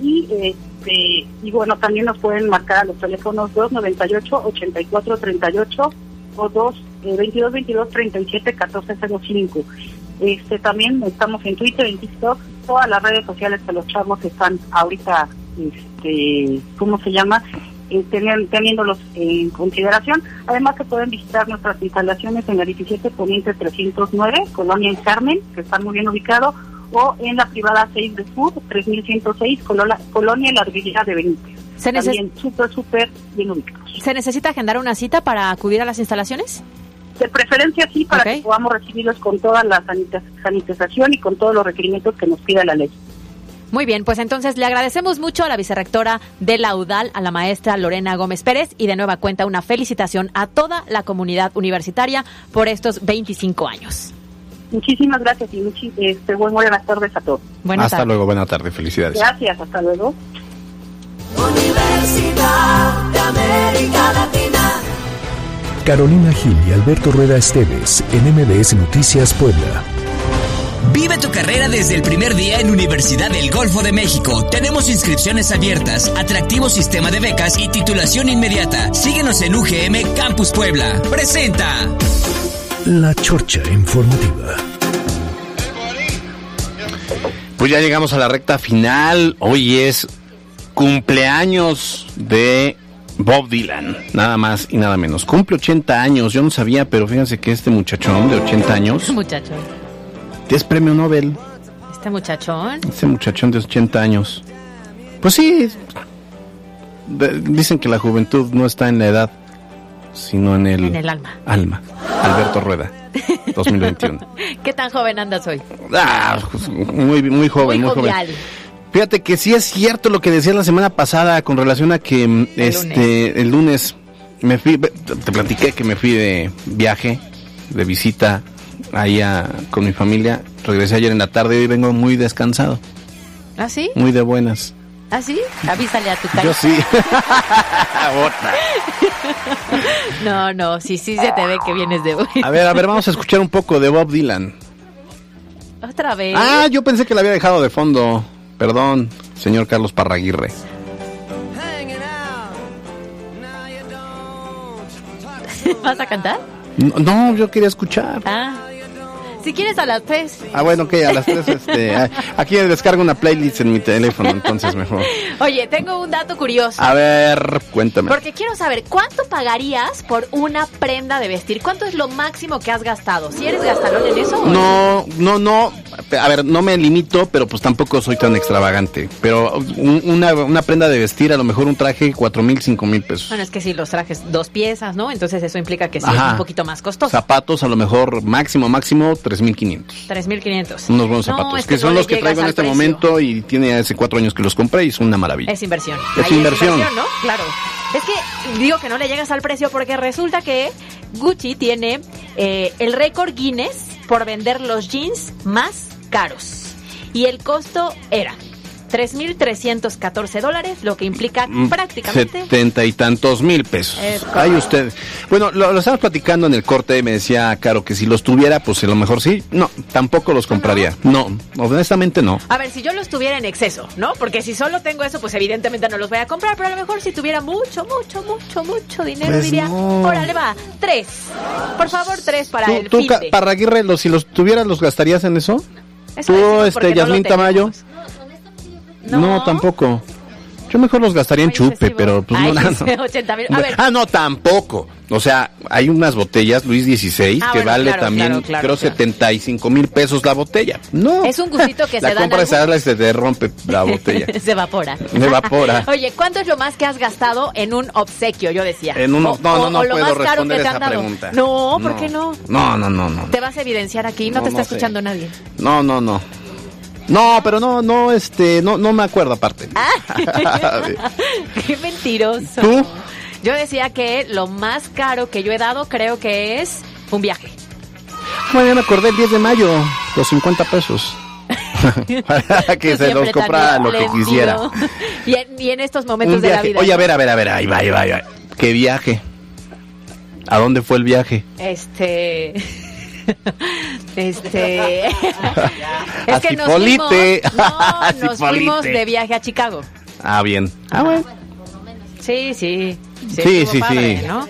y este, y bueno, también nos pueden marcar a los teléfonos 298-8438 o 2 eh, 22 22 37 14 05. Este, también estamos en Twitter, en TikTok, todas las redes sociales que los chavos están ahorita, este, ¿cómo se llama? Eh, teniendo- teniéndolos en consideración. Además que pueden visitar nuestras instalaciones en la 17 Poniente 309, Colonia en Carmen, que está muy bien ubicado, o en la privada 6 de Sur, 3106, Colonia, Colonia La Ribera de Benítez. Se También súper, súper bien ubicados. ¿Se necesita agendar una cita para acudir a las instalaciones? De preferencia sí, para que podamos recibirlos con toda la sanita- sanitización y con todos los requerimientos que nos pida la ley. Muy bien, pues entonces le agradecemos mucho a la vicerrectora de la UDAL, a la maestra Lorena Gómez Pérez, y de nueva cuenta una felicitación a toda la comunidad universitaria por estos 25 años. Muchísimas gracias y muchi- este, buen- buenas tardes a todos. Hasta luego, buena tarde, felicidades. Gracias, hasta luego. Universidad de América Latina. Carolina Gil y Alberto Rueda Esteves en MBS Noticias Puebla. Vive tu carrera desde el primer día en Universidad del Golfo de México. Tenemos inscripciones abiertas, atractivo sistema de becas y titulación inmediata. Síguenos en UGM Campus Puebla. Presenta. La Chorcha Informativa. Pues ya llegamos a la recta final. Hoy es cumpleaños de Bob Dylan, nada más y nada menos. Cumple 80 años, yo no sabía, pero fíjense que este muchachón de 80 años Este muchachón. es premio Nobel. Este muchachón. Este muchachón de 80 años. Pues sí, dicen que la juventud no está en la edad, sino en el, En el alma. alma. Alberto Rueda, 2021. ¿Qué tan joven andas hoy? Ah, pues, muy, muy joven, muy, joven. Fíjate que sí es cierto lo que decías la semana pasada con relación a que mm, este el lunes me fui, te platiqué que me fui de viaje, de visita allá con mi familia. Regresé ayer en la tarde y hoy vengo muy descansado, ¿Ah, sí? muy de buenas. ¿Ah, sí? Avísale a tu tía. Yo sí. No, no, sí, sí se te ve que vienes de hoy. A ver, a ver, vamos a escuchar un poco de Bob Dylan. Otra vez. Ah, yo pensé que la había dejado de fondo. Perdón, señor Carlos Parraguirre. ¿Vas a cantar? No, no, yo quería escuchar. Ah. Si quieres a las tres. Ah, bueno, ok, a las tres, este, aquí descargo una playlist en mi teléfono, entonces mejor. Oye, tengo un dato curioso. A ver, cuéntame. Porque quiero saber, ¿cuánto pagarías por una prenda de vestir? ¿Cuánto es lo máximo que has gastado? ¿Si eres gastalón en eso? o No, no, no, a ver, no me limito, pero pues tampoco soy tan extravagante. Pero un- una, una prenda de vestir, a lo mejor un traje, cuatro mil, cinco mil pesos. Bueno, es que si los trajes dos piezas, ¿no? Entonces eso implica que sí es un poquito más costoso. Zapatos, a lo mejor máximo, máximo, tres mil quinientos. 3.500. Unos buenos No, zapatos, es que, que son no los que traigo en este precio. momento y tiene hace cuatro años que los compré y es una maravilla. Es inversión. Es Ahí inversión. ¿no? Claro. Es que digo que no le llegas al precio porque resulta que Gucci tiene eh, el récord Guinness por vender los jeans más caros. Y el costo era 3.314 dólares, lo que implica Mm, prácticamente... Setenta y tantos mil pesos. Correcto. usted. Bueno, lo, lo estamos platicando en el corte y me decía Caro que si los tuviera, pues a lo mejor sí. No, tampoco los compraría. No, honestamente no. A ver, si yo los tuviera en exceso, ¿no? Porque si solo tengo eso, pues evidentemente no los voy a comprar, pero a lo mejor si tuviera mucho, mucho, mucho, mucho dinero, Pues diría, no. órale va, tres. Por favor, tres para el ¿Tú, fin Ca- de. Parraguirre, los, si los tuvieras, los gastarías en eso? Eso ¿Tú, este, no Yasmín Tamayo? No. No. tampoco. Yo mejor los gastaría en chupe, pero pues Ay, no, no, sí, 80 mil. A ver, Ah, no, tampoco. O sea, hay unas botellas, Luis XVI, Ah, que bueno, vale claro, también, claro, claro, creo, claro. 75 mil pesos la botella. No. es un gustito que la se dan compras a algunos. y se te rompe la botella. se evapora. Se evapora. Oye, ¿cuánto es lo más que has gastado en un obsequio? Yo decía. En un- O- no, no, no o lo puedo más caro responder que te esa dado. pregunta. No, ¿por No. qué no? No, no, no, no. Te vas a evidenciar aquí, no, No, te está no sé. escuchando nadie. No, no, no. No, pero no, no, este, no, no me acuerdo aparte. qué mentiroso. ¿Tú? Yo decía que lo más caro que yo he dado creo que es un viaje. Bueno, ya me acordé el 10 de mayo, los 50 pesos. Para que se los comprara lo que quisiera. Y en, y en estos momentos de la vida. Oye, a ver, a ver, a ver, ahí va, ahí va, ahí va. ¿Qué viaje? ¿A dónde fue el viaje? Este. Este. es A que nos fuimos, no, A nos fuimos de viaje a Chicago. Ah, bien. Ah, bueno. Sí, sí. Sí, estuvo sí, padre, sí. ¿no?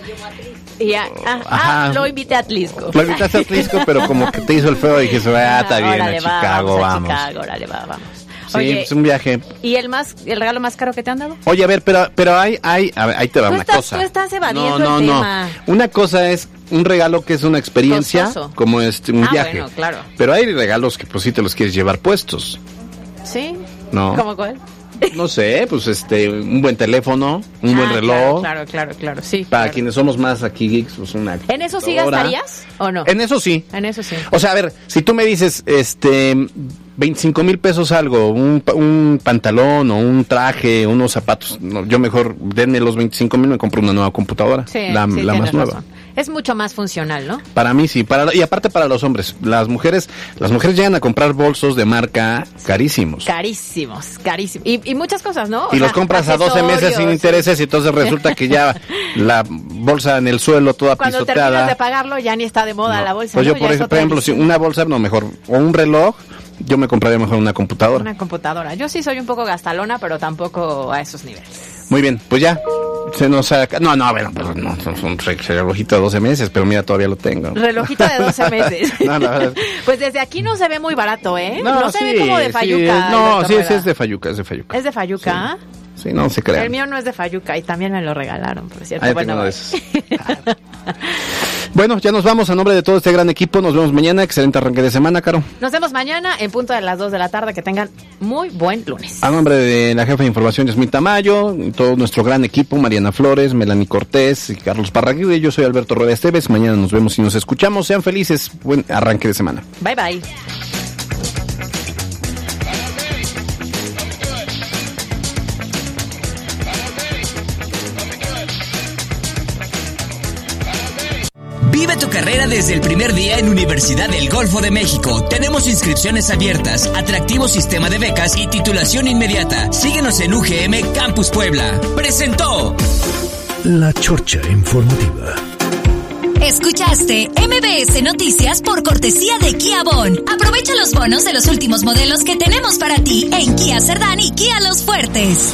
Y a- ah, Ajá. ah, lo invité a Atlisco. Lo invitaste a Atlisco, pero como que te hizo el feo y dije, ah, está bien, a Chicago, vamos. a vamos. Chicago, órale, va, vamos. Sí, Oye, es un viaje. ¿y el más, el regalo más caro que te han dado? Oye, a ver, pero, pero hay, hay, a ver, ahí te va una estás, cosa. tú estás evadiendo no, no, el no. tema. Una cosa es un regalo que es una experiencia, Costoso. como este, un Ah, viaje. bueno, claro. Pero hay regalos que pues sí te los quieres llevar puestos. ¿Sí? No. ¿Cómo cuál? No sé, pues este, un buen teléfono, un buen Ah, reloj. Claro, claro, claro, claro, sí. Para claro. quienes somos más aquí geeks, pues una. ¿En eso sí gastarías o no? En eso sí. En eso sí. O sea, a ver, si tú me dices, este, 25 mil pesos algo, un, un pantalón o un traje, unos zapatos, no, yo mejor denme los 25 mil, me compro una nueva computadora, Sí, la, sí, la más nueva. razón. Es mucho más funcional, ¿no? Para mí sí, para, y aparte para los hombres, las mujeres, las mujeres llegan a comprar bolsos de marca carísimos. Carísimos, carísimos. Y, y muchas cosas, ¿no? O Y los compras a 12 meses sin intereses y entonces resulta que ya la bolsa en el suelo toda Cuando terminas pisoteada. de pagarlo ya ni está de moda la bolsa. Pues ¿no? yo, por, ejemplo, si una bolsa, no, mejor, o un reloj, yo me compraría mejor una computadora. Una computadora. Yo sí soy un poco gastalona, pero tampoco a esos niveles. Muy bien, pues ya. Se nos saca. No, no, bueno, pues no, es un re- relojito de 12 meses, pero mira, todavía lo tengo. Relojito de 12 meses. No, la verdad es- Pues desde aquí no se ve muy barato, ¿eh? No, se ve como de sí, Fayuca. no, sí, sí, es de Fayuca, es de Fayuca. ¿Es de Fayuca. Sí, no se El crean. mío no es de Fayuca y también me lo regalaron, por cierto. Ah, Bueno. Bueno, ya nos vamos a nombre de todo este gran equipo. Nos vemos mañana. Excelente arranque de semana, Caro. Nos vemos mañana en punto de las 2 de la tarde. Que tengan muy buen lunes. A nombre de la jefa de información, Yasmín Tamayo, todo nuestro gran equipo, Mariana Flores, Melanie Cortés y Carlos Parraguirre. Yo soy Alberto Rueda Esteves. Mañana nos vemos y nos escuchamos. Sean felices. Buen arranque de semana. Bye bye. Tu carrera desde el primer día en Universidad del Golfo de México. Tenemos inscripciones abiertas, atractivo sistema de becas y titulación inmediata. Síguenos en UGM Campus Puebla. Presentó. La Chorcha Informativa. Escuchaste MBS Noticias por cortesía de Kia Bon. Aprovecha los bonos de los últimos modelos que tenemos para ti en Kia Cerdán y Kia Los Fuertes.